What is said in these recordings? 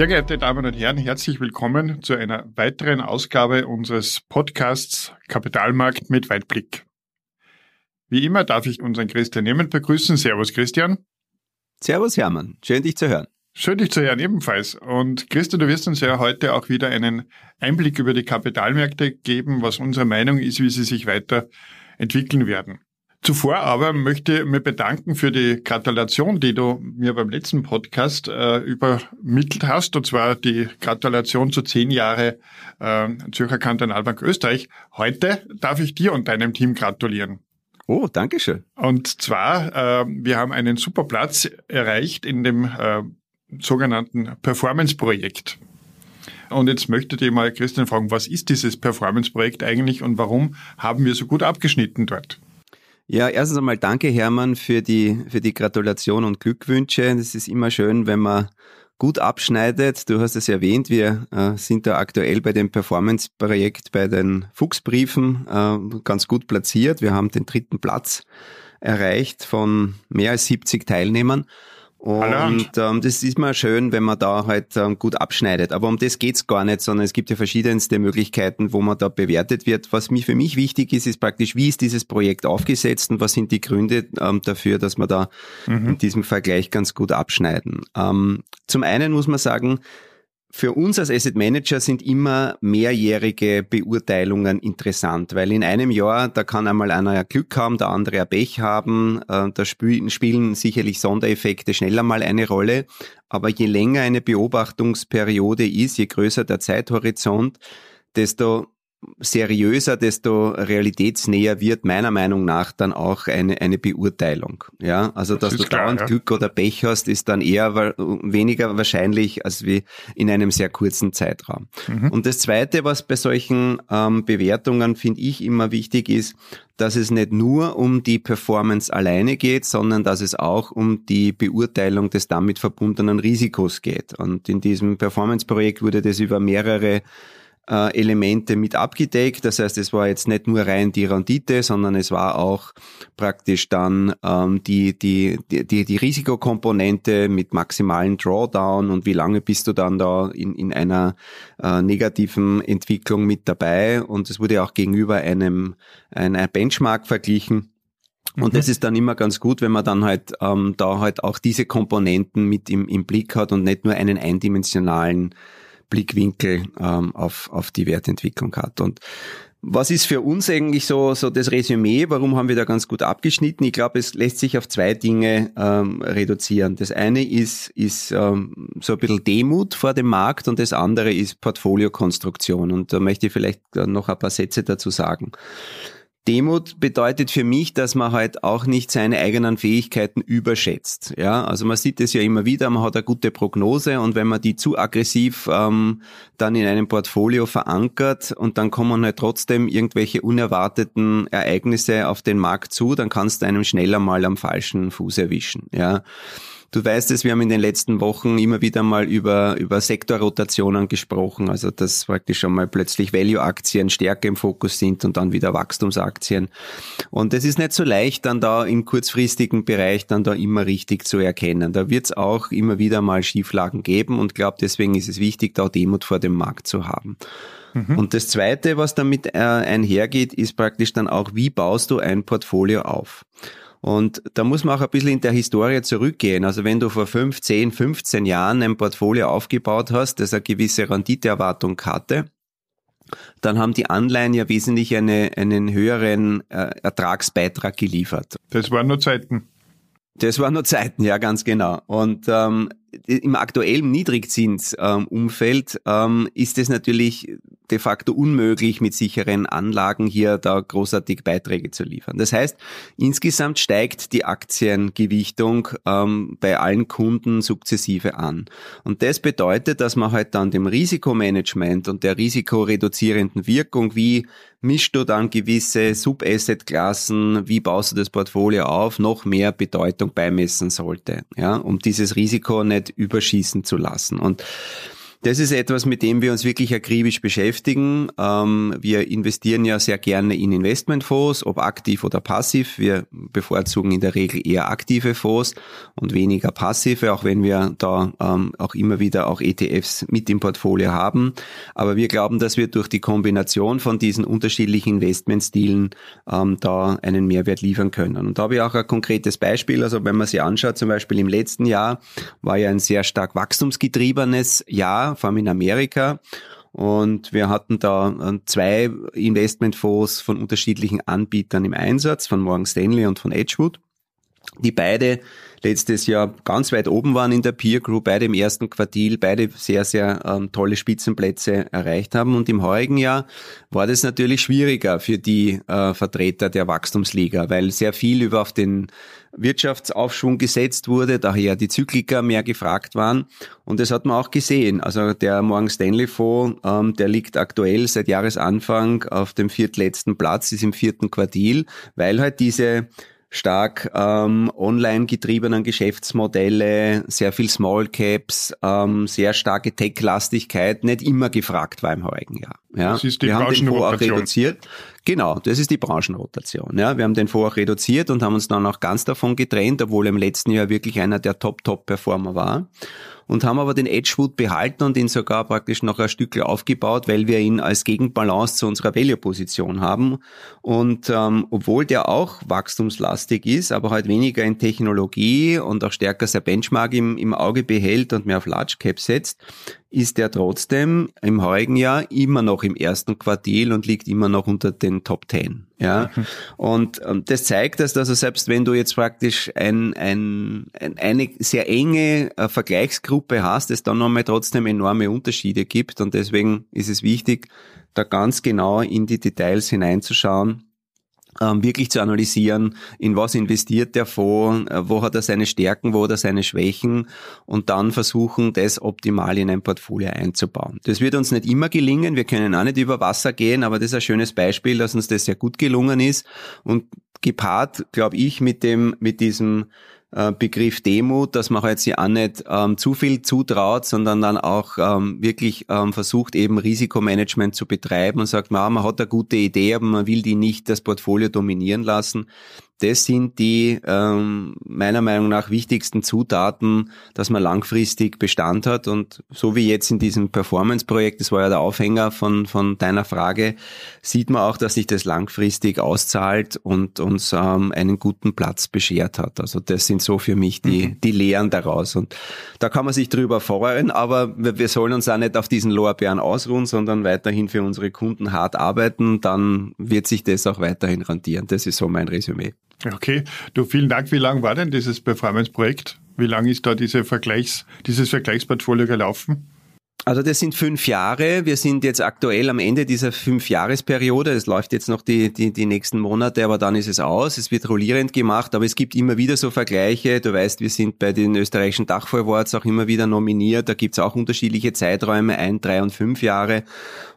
Sehr geehrte Damen und Herren, herzlich willkommen zu einer weiteren Ausgabe unseres Podcasts Kapitalmarkt mit Weitblick. Wie immer darf ich unseren Christian Nehmend begrüßen. Servus Christian. Servus Hermann, schön dich zu hören. Schön dich zu hören ebenfalls. Und Christian, du wirst uns ja heute auch wieder einen Einblick über die Kapitalmärkte geben, was unsere Meinung ist, wie sie sich weiterentwickeln werden. Zuvor aber möchte ich mich bedanken für die Gratulation, die du mir beim letzten Podcast äh, übermittelt hast, und zwar die Gratulation zu zehn Jahre äh, Zürcher Kantonalbank Österreich. Heute darf ich dir und deinem Team gratulieren. Oh, danke schön. Und zwar, äh, wir haben einen super Platz erreicht in dem äh, sogenannten Performance-Projekt. Und jetzt möchte ich mal Christian fragen, was ist dieses Performance-Projekt eigentlich und warum haben wir so gut abgeschnitten dort? Ja, erstens einmal danke Hermann für die, für die Gratulation und Glückwünsche. Es ist immer schön, wenn man gut abschneidet. Du hast es erwähnt, wir äh, sind da aktuell bei dem Performance-Projekt bei den Fuchsbriefen äh, ganz gut platziert. Wir haben den dritten Platz erreicht von mehr als 70 Teilnehmern. Und ähm, das ist mal schön, wenn man da halt ähm, gut abschneidet. Aber um das geht's gar nicht, sondern es gibt ja verschiedenste Möglichkeiten, wo man da bewertet wird. Was mich für mich wichtig ist, ist praktisch, wie ist dieses Projekt aufgesetzt und was sind die Gründe ähm, dafür, dass wir da mhm. in diesem Vergleich ganz gut abschneiden. Ähm, zum einen muss man sagen, für uns als Asset Manager sind immer mehrjährige Beurteilungen interessant, weil in einem Jahr, da kann einmal einer Glück haben, der andere ja Pech haben, äh, da spielen sicherlich Sondereffekte schneller mal eine Rolle, aber je länger eine Beobachtungsperiode ist, je größer der Zeithorizont, desto seriöser, desto realitätsnäher wird meiner Meinung nach dann auch eine, eine Beurteilung. Ja, also das dass du klar, dauernd ja. Glück oder Pech hast, ist dann eher weniger wahrscheinlich als wie in einem sehr kurzen Zeitraum. Mhm. Und das Zweite, was bei solchen ähm, Bewertungen finde ich immer wichtig ist, dass es nicht nur um die Performance alleine geht, sondern dass es auch um die Beurteilung des damit verbundenen Risikos geht. Und in diesem Performance-Projekt wurde das über mehrere äh, Elemente mit abgedeckt. Das heißt, es war jetzt nicht nur rein die Rendite, sondern es war auch praktisch dann ähm, die, die, die, die Risikokomponente mit maximalen Drawdown und wie lange bist du dann da in, in einer äh, negativen Entwicklung mit dabei. Und es wurde auch gegenüber einem, einem Benchmark verglichen. Und mhm. das ist dann immer ganz gut, wenn man dann halt ähm, da halt auch diese Komponenten mit im, im Blick hat und nicht nur einen eindimensionalen Blickwinkel ähm, auf, auf die Wertentwicklung hat. Und was ist für uns eigentlich so, so das Resümee? Warum haben wir da ganz gut abgeschnitten? Ich glaube, es lässt sich auf zwei Dinge ähm, reduzieren. Das eine ist, ist ähm, so ein bisschen Demut vor dem Markt und das andere ist Portfoliokonstruktion. Und da möchte ich vielleicht noch ein paar Sätze dazu sagen. Demut bedeutet für mich, dass man halt auch nicht seine eigenen Fähigkeiten überschätzt. Ja, also man sieht es ja immer wieder, man hat eine gute Prognose und wenn man die zu aggressiv ähm, dann in einem Portfolio verankert und dann kommen halt trotzdem irgendwelche unerwarteten Ereignisse auf den Markt zu, dann kannst du einem schneller mal am falschen Fuß erwischen. Ja. Du weißt es, wir haben in den letzten Wochen immer wieder mal über, über Sektorrotationen gesprochen, also dass praktisch schon mal plötzlich Value-Aktien stärker im Fokus sind und dann wieder Wachstumsaktien. Und es ist nicht so leicht, dann da im kurzfristigen Bereich dann da immer richtig zu erkennen. Da wird es auch immer wieder mal Schieflagen geben und glaube, deswegen ist es wichtig, da Demut vor dem Markt zu haben. Mhm. Und das Zweite, was damit äh, einhergeht, ist praktisch dann auch, wie baust du ein Portfolio auf? Und da muss man auch ein bisschen in der Historie zurückgehen. Also wenn du vor 5, 10, 15 Jahren ein Portfolio aufgebaut hast, das eine gewisse Renditeerwartung hatte, dann haben die Anleihen ja wesentlich eine, einen höheren äh, Ertragsbeitrag geliefert. Das waren nur Zeiten. Das waren nur Zeiten, ja, ganz genau. Und ähm, im aktuellen Niedrigzinsumfeld ähm, ist es natürlich de facto unmöglich, mit sicheren Anlagen hier da großartig Beiträge zu liefern. Das heißt, insgesamt steigt die Aktiengewichtung ähm, bei allen Kunden sukzessive an. Und das bedeutet, dass man halt dann dem Risikomanagement und der risikoreduzierenden Wirkung, wie mischst du dann gewisse Sub-Asset-Klassen, wie baust du das Portfolio auf, noch mehr Bedeutung beimessen sollte, ja, um dieses Risiko nicht überschießen zu lassen. Und das ist etwas, mit dem wir uns wirklich akribisch beschäftigen. Ähm, wir investieren ja sehr gerne in Investmentfonds, ob aktiv oder passiv. Wir bevorzugen in der Regel eher aktive Fonds und weniger passive, auch wenn wir da ähm, auch immer wieder auch ETFs mit im Portfolio haben. Aber wir glauben, dass wir durch die Kombination von diesen unterschiedlichen Investmentstilen ähm, da einen Mehrwert liefern können. Und da habe ich auch ein konkretes Beispiel. Also wenn man sich anschaut, zum Beispiel im letzten Jahr war ja ein sehr stark wachstumsgetriebenes Jahr vor allem in Amerika. Und wir hatten da äh, zwei Investmentfonds von unterschiedlichen Anbietern im Einsatz, von Morgan Stanley und von Edgewood, die beide letztes Jahr ganz weit oben waren in der Peer Group, beide im ersten Quartil, beide sehr, sehr ähm, tolle Spitzenplätze erreicht haben. Und im heurigen Jahr war das natürlich schwieriger für die äh, Vertreter der Wachstumsliga, weil sehr viel über auf den Wirtschaftsaufschwung gesetzt wurde, daher die Zykliker mehr gefragt waren. Und das hat man auch gesehen. Also der Morgan Stanley Fonds, ähm, der liegt aktuell seit Jahresanfang auf dem viertletzten Platz, ist im vierten Quartil, weil halt diese stark ähm, online getriebenen Geschäftsmodelle, sehr viel Small Caps, ähm, sehr starke Tech-Lastigkeit nicht immer gefragt war im heurigen Jahr. Ja, das ist die wir haben den Fonds auch reduziert. Genau, das ist die Branchenrotation. Ja, wir haben den Fonds auch reduziert und haben uns dann auch ganz davon getrennt, obwohl er im letzten Jahr wirklich einer der Top-Top-Performer war und haben aber den Edgewood behalten und ihn sogar praktisch noch ein Stückchen aufgebaut, weil wir ihn als Gegenbalance zu unserer Value-Position haben. Und ähm, obwohl der auch wachstumslastig ist, aber halt weniger in Technologie und auch stärker sein Benchmark im, im Auge behält und mehr auf Large Cap setzt, ist er trotzdem im heurigen Jahr immer noch im ersten Quartil und liegt immer noch unter den Top Ten. Ja, mhm. und ähm, das zeigt, dass also selbst wenn du jetzt praktisch ein, ein, ein eine sehr enge äh, Vergleichsgruppe hast, es dann nochmal trotzdem enorme Unterschiede gibt und deswegen ist es wichtig, da ganz genau in die Details hineinzuschauen wirklich zu analysieren, in was investiert der Fonds, äh, wo hat er seine Stärken, wo hat er seine Schwächen und dann versuchen, das optimal in ein Portfolio einzubauen. Das wird uns nicht immer gelingen, wir können auch nicht über Wasser gehen, aber das ist ein schönes Beispiel, dass uns das sehr gut gelungen ist und gepaart, glaube ich, mit dem, mit diesem äh, Begriff Demut, dass man halt auch nicht ähm, zu viel zutraut, sondern dann auch ähm, wirklich ähm, versucht, eben Risikomanagement zu betreiben und sagt, man hat eine gute Idee, aber man will die nicht das Portfolio dominieren lassen das sind die ähm, meiner Meinung nach wichtigsten Zutaten, dass man langfristig Bestand hat. Und so wie jetzt in diesem Performance-Projekt, das war ja der Aufhänger von, von deiner Frage, sieht man auch, dass sich das langfristig auszahlt und uns ähm, einen guten Platz beschert hat. Also das sind so für mich die, mhm. die Lehren daraus. Und da kann man sich drüber freuen, aber wir, wir sollen uns auch nicht auf diesen Lorbeeren ausruhen, sondern weiterhin für unsere Kunden hart arbeiten. Dann wird sich das auch weiterhin rentieren. Das ist so mein Resümee. Okay, du vielen Dank. Wie lang war denn dieses Performance-Projekt? Wie lange ist da diese Vergleichs, dieses Vergleichsportfolio gelaufen? Also das sind fünf Jahre. Wir sind jetzt aktuell am Ende dieser Fünfjahresperiode. Es läuft jetzt noch die, die, die nächsten Monate, aber dann ist es aus. Es wird rollierend gemacht, aber es gibt immer wieder so Vergleiche. Du weißt, wir sind bei den österreichischen Dachvorwarts auch immer wieder nominiert. Da gibt's auch unterschiedliche Zeiträume, ein, drei und fünf Jahre.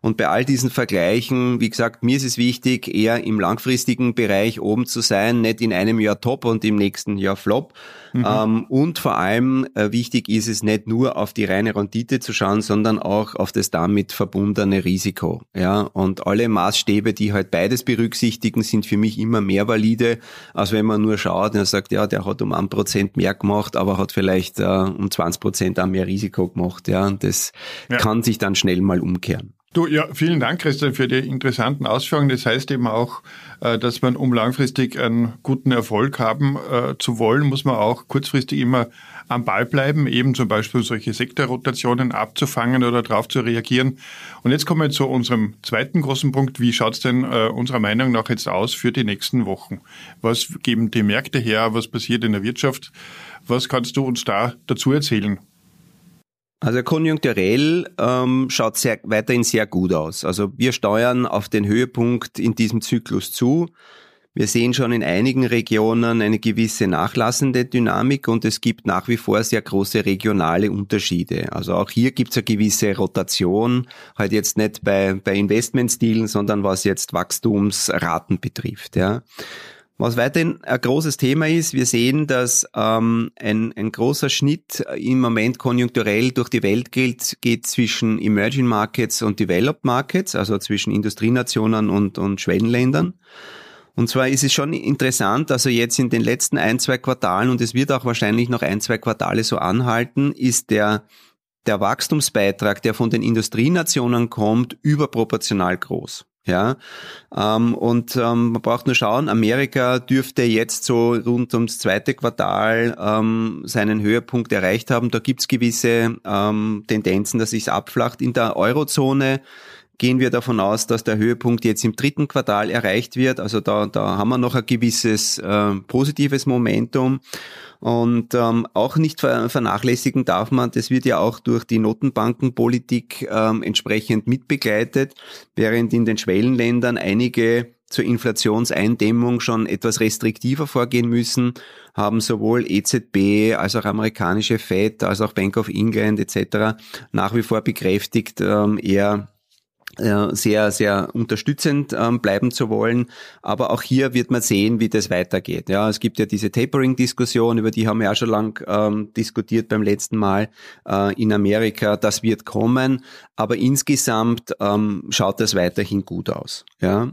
Und bei all diesen Vergleichen, wie gesagt, mir ist es wichtig, eher im langfristigen Bereich oben zu sein, nicht in einem Jahr top und im nächsten Jahr flop. Mhm. Ähm, und vor allem äh, wichtig ist es nicht nur auf die reine Rendite zu schauen, sondern auch auf das damit verbundene Risiko. Ja, und alle Maßstäbe, die halt beides berücksichtigen, sind für mich immer mehr valide, als wenn man nur schaut und sagt, ja, der hat um ein Prozent mehr gemacht, aber hat vielleicht äh, um 20 Prozent auch mehr Risiko gemacht. Ja, und das ja. kann sich dann schnell mal umkehren. Du, ja, vielen Dank, Christian, für die interessanten Ausführungen. Das heißt eben auch, äh, dass man, um langfristig einen guten Erfolg haben äh, zu wollen, muss man auch kurzfristig immer am Ball bleiben, eben zum Beispiel solche Sektorrotationen abzufangen oder darauf zu reagieren. Und jetzt kommen wir zu unserem zweiten großen Punkt. Wie schaut es denn äh, unserer Meinung nach jetzt aus für die nächsten Wochen? Was geben die Märkte her? Was passiert in der Wirtschaft? Was kannst du uns da dazu erzählen? Also konjunkturell ähm, schaut sehr, weiterhin sehr gut aus. Also wir steuern auf den Höhepunkt in diesem Zyklus zu. Wir sehen schon in einigen Regionen eine gewisse nachlassende Dynamik und es gibt nach wie vor sehr große regionale Unterschiede. Also auch hier gibt es eine gewisse Rotation, halt jetzt nicht bei, bei Investmentstilen, sondern was jetzt Wachstumsraten betrifft. Ja. Was weiterhin ein großes Thema ist, wir sehen, dass ähm, ein, ein großer Schnitt im Moment konjunkturell durch die Welt gilt, geht zwischen Emerging Markets und Developed Markets, also zwischen Industrienationen und, und Schwellenländern. Und zwar ist es schon interessant, also jetzt in den letzten ein, zwei Quartalen, und es wird auch wahrscheinlich noch ein, zwei Quartale so anhalten, ist der, der Wachstumsbeitrag, der von den Industrienationen kommt, überproportional groß. Ja, ähm, und ähm, man braucht nur schauen, Amerika dürfte jetzt so rund ums zweite Quartal ähm, seinen Höhepunkt erreicht haben. Da gibt's gewisse ähm, Tendenzen, dass sich's abflacht. In der Eurozone gehen wir davon aus, dass der Höhepunkt jetzt im dritten Quartal erreicht wird. Also da, da haben wir noch ein gewisses äh, positives Momentum. Und ähm, auch nicht vernachlässigen darf man, das wird ja auch durch die Notenbankenpolitik ähm, entsprechend mitbegleitet, während in den Schwellenländern einige zur Inflationseindämmung schon etwas restriktiver vorgehen müssen, haben sowohl EZB als auch amerikanische Fed als auch Bank of England etc. nach wie vor bekräftigt, ähm, eher sehr, sehr unterstützend ähm, bleiben zu wollen. Aber auch hier wird man sehen, wie das weitergeht. Ja, es gibt ja diese Tapering-Diskussion, über die haben wir ja schon lang ähm, diskutiert beim letzten Mal äh, in Amerika. Das wird kommen. Aber insgesamt ähm, schaut das weiterhin gut aus. Ja.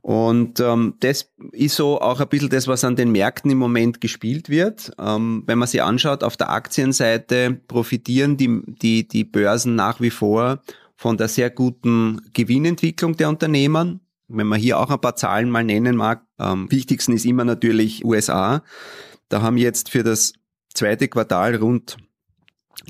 Und ähm, das ist so auch ein bisschen das, was an den Märkten im Moment gespielt wird. Ähm, wenn man sich anschaut, auf der Aktienseite profitieren die, die, die Börsen nach wie vor von der sehr guten Gewinnentwicklung der Unternehmen. Wenn man hier auch ein paar Zahlen mal nennen mag, am wichtigsten ist immer natürlich USA. Da haben jetzt für das zweite Quartal rund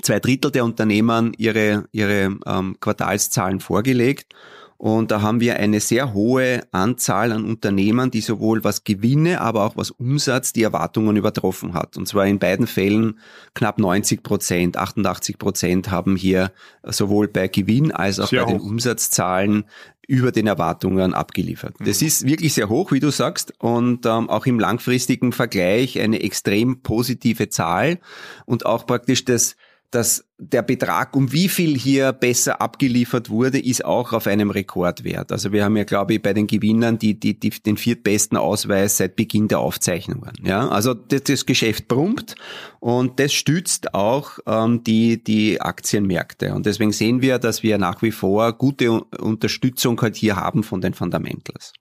zwei Drittel der Unternehmen ihre, ihre ähm, Quartalszahlen vorgelegt. Und da haben wir eine sehr hohe Anzahl an Unternehmen, die sowohl was Gewinne, aber auch was Umsatz die Erwartungen übertroffen hat. Und zwar in beiden Fällen knapp 90 Prozent, 88 Prozent haben hier sowohl bei Gewinn als auch sehr bei hoch. den Umsatzzahlen über den Erwartungen abgeliefert. Mhm. Das ist wirklich sehr hoch, wie du sagst, und ähm, auch im langfristigen Vergleich eine extrem positive Zahl und auch praktisch das dass der Betrag, um wie viel hier besser abgeliefert wurde, ist auch auf einem Rekordwert. Also wir haben ja, glaube ich, bei den Gewinnern die, die, die, den viertbesten Ausweis seit Beginn der Aufzeichnungen. Ja, also das, das Geschäft brummt und das stützt auch ähm, die, die Aktienmärkte. Und deswegen sehen wir, dass wir nach wie vor gute Unterstützung halt hier haben von den Fundamentals.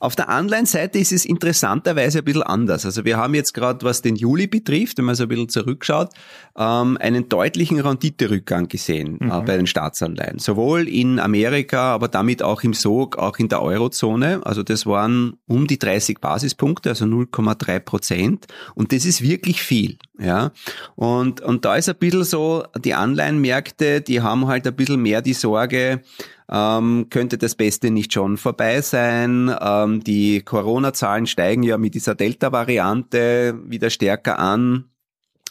Auf der Anleihenseite ist es interessanterweise ein bisschen anders. Also wir haben jetzt gerade, was den Juli betrifft, wenn man so ein bisschen zurückschaut, ähm, einen deutlichen Renditerückgang gesehen äh, mhm. bei den Staatsanleihen. Sowohl in Amerika, aber damit auch im Sog, auch in der Eurozone. Also das waren um die 30 Basispunkte, also 0,3 Prozent. Und das ist wirklich viel. Ja, und, und da ist ein bisschen so, die Anleihenmärkte, die haben halt ein bisschen mehr die Sorge, ähm, könnte das Beste nicht schon vorbei sein? Ähm, die Corona-Zahlen steigen ja mit dieser Delta-Variante wieder stärker an.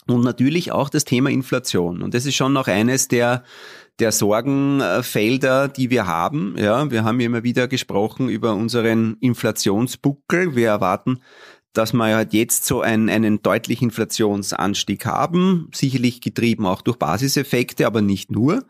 Und natürlich auch das Thema Inflation. Und das ist schon noch eines der, der Sorgenfelder, die wir haben. Ja, wir haben immer wieder gesprochen über unseren Inflationsbuckel. Wir erwarten dass wir halt jetzt so einen, einen deutlichen Inflationsanstieg haben, sicherlich getrieben auch durch Basiseffekte, aber nicht nur,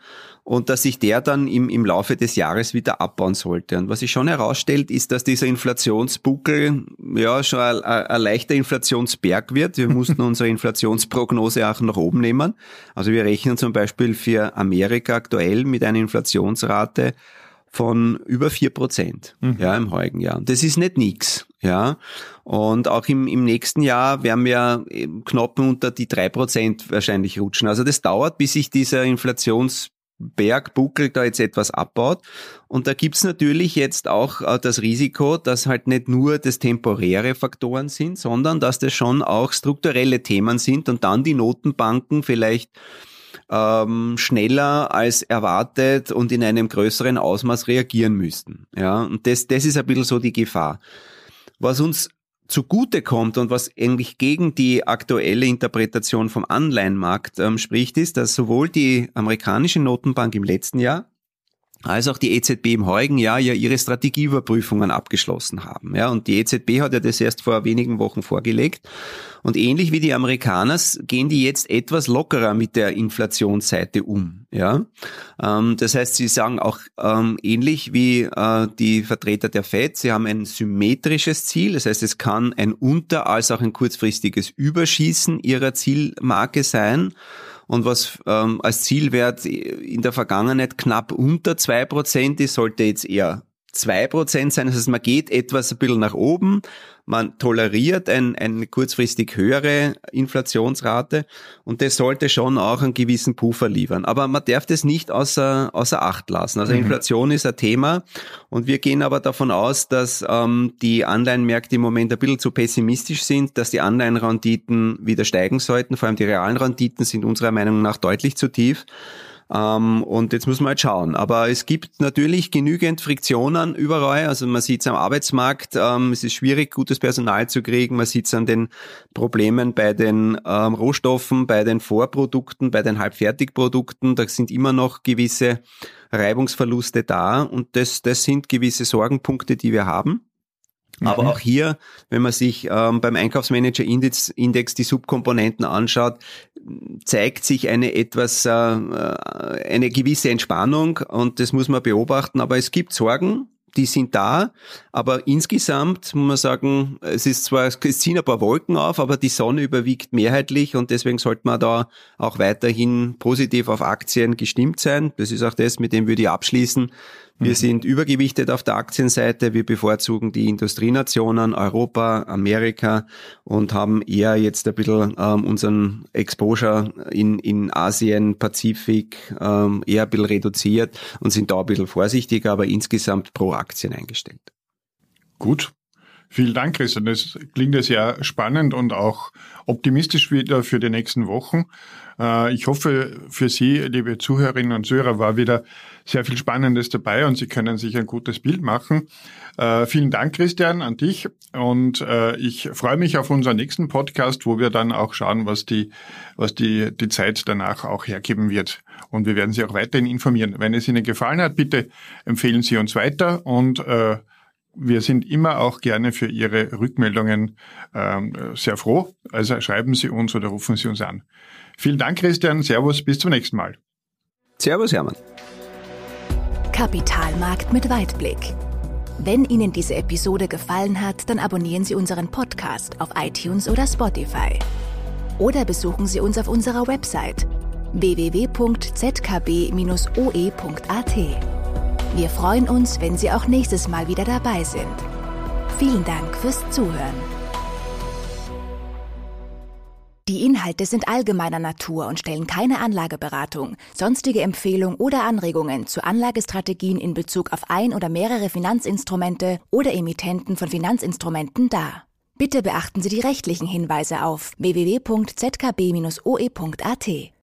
und dass sich der dann im, im Laufe des Jahres wieder abbauen sollte. Und was sich schon herausstellt, ist, dass dieser Inflationsbuckel ja schon ein, ein leichter Inflationsberg wird. Wir mussten unsere Inflationsprognose auch nach oben nehmen. Also wir rechnen zum Beispiel für Amerika aktuell mit einer Inflationsrate von über vier Prozent mhm. ja, im heutigen Jahr. Das ist nicht nix. Ja. Und auch im, im nächsten Jahr werden wir knapp unter die drei Prozent wahrscheinlich rutschen. Also das dauert, bis sich dieser Inflationsbergbuckel da jetzt etwas abbaut. Und da gibt's natürlich jetzt auch äh, das Risiko, dass halt nicht nur das temporäre Faktoren sind, sondern dass das schon auch strukturelle Themen sind und dann die Notenbanken vielleicht ähm, schneller als erwartet und in einem größeren Ausmaß reagieren müssten. Ja, und das, das ist ein bisschen so die Gefahr. Was uns zugute kommt und was eigentlich gegen die aktuelle Interpretation vom Anleihenmarkt ähm, spricht, ist, dass sowohl die amerikanische Notenbank im letzten Jahr als auch die EZB im heurigen Jahr ja ihre Strategieüberprüfungen abgeschlossen haben. Ja, und die EZB hat ja das erst vor wenigen Wochen vorgelegt. Und ähnlich wie die Amerikaner gehen die jetzt etwas lockerer mit der Inflationsseite um. Ja, ähm, das heißt, sie sagen auch ähm, ähnlich wie äh, die Vertreter der Fed, sie haben ein symmetrisches Ziel. Das heißt, es kann ein unter- als auch ein kurzfristiges Überschießen ihrer Zielmarke sein und was ähm, als Zielwert in der Vergangenheit knapp unter zwei Prozent ist, sollte jetzt eher zwei Prozent sein. Das heißt, man geht etwas ein bisschen nach oben, man toleriert ein, eine kurzfristig höhere Inflationsrate und das sollte schon auch einen gewissen Puffer liefern. Aber man darf das nicht außer, außer Acht lassen. Also mhm. Inflation ist ein Thema und wir gehen aber davon aus, dass ähm, die Anleihenmärkte im Moment ein bisschen zu pessimistisch sind, dass die Anleihenrenditen wieder steigen sollten. Vor allem die realen Renditen sind unserer Meinung nach deutlich zu tief. Ähm, und jetzt muss man halt schauen. Aber es gibt natürlich genügend Friktionen überall. Also man sieht es am Arbeitsmarkt, ähm, es ist schwierig, gutes Personal zu kriegen. Man sieht es an den Problemen bei den ähm, Rohstoffen, bei den Vorprodukten, bei den Halbfertigprodukten. Da sind immer noch gewisse Reibungsverluste da und das, das sind gewisse Sorgenpunkte, die wir haben. Aber mhm. auch hier, wenn man sich ähm, beim Einkaufsmanager-Index Index die Subkomponenten anschaut, zeigt sich eine etwas, äh, eine gewisse Entspannung und das muss man beobachten. Aber es gibt Sorgen, die sind da, aber insgesamt muss man sagen, es ist zwar, es ziehen ein paar Wolken auf, aber die Sonne überwiegt mehrheitlich und deswegen sollte man da auch weiterhin positiv auf Aktien gestimmt sein. Das ist auch das, mit dem würde ich abschließen. Wir mhm. sind übergewichtet auf der Aktienseite. Wir bevorzugen die Industrienationen, Europa, Amerika und haben eher jetzt ein bisschen ähm, unseren Exposure in, in Asien, Pazifik ähm, eher ein bisschen reduziert und sind da ein bisschen vorsichtiger, aber insgesamt pro Aktien eingestellt. Gut. Vielen Dank, Christian. Das klingt ja sehr spannend und auch optimistisch wieder für die nächsten Wochen. Äh, ich hoffe, für Sie, liebe Zuhörerinnen und Zuhörer, war wieder sehr viel Spannendes dabei und Sie können sich ein gutes Bild machen. Äh, vielen Dank, Christian, an dich. Und äh, ich freue mich auf unseren nächsten Podcast, wo wir dann auch schauen, was die, was die, die Zeit danach auch hergeben wird. Und wir werden Sie auch weiterhin informieren. Wenn es Ihnen gefallen hat, bitte empfehlen Sie uns weiter und äh, wir sind immer auch gerne für Ihre Rückmeldungen ähm, sehr froh. Also schreiben Sie uns oder rufen Sie uns an. Vielen Dank, Christian. Servus, bis zum nächsten Mal. Servus, Hermann. Kapitalmarkt mit Weitblick. Wenn Ihnen diese Episode gefallen hat, dann abonnieren Sie unseren Podcast auf iTunes oder Spotify. Oder besuchen Sie uns auf unserer Website www.zkb-oe.at. Wir freuen uns, wenn Sie auch nächstes Mal wieder dabei sind. Vielen Dank fürs Zuhören. Die Inhalte sind allgemeiner Natur und stellen keine Anlageberatung, sonstige Empfehlung oder Anregungen zu Anlagestrategien in Bezug auf ein oder mehrere Finanzinstrumente oder Emittenten von Finanzinstrumenten dar. Bitte beachten Sie die rechtlichen Hinweise auf www.zkb-oe.at.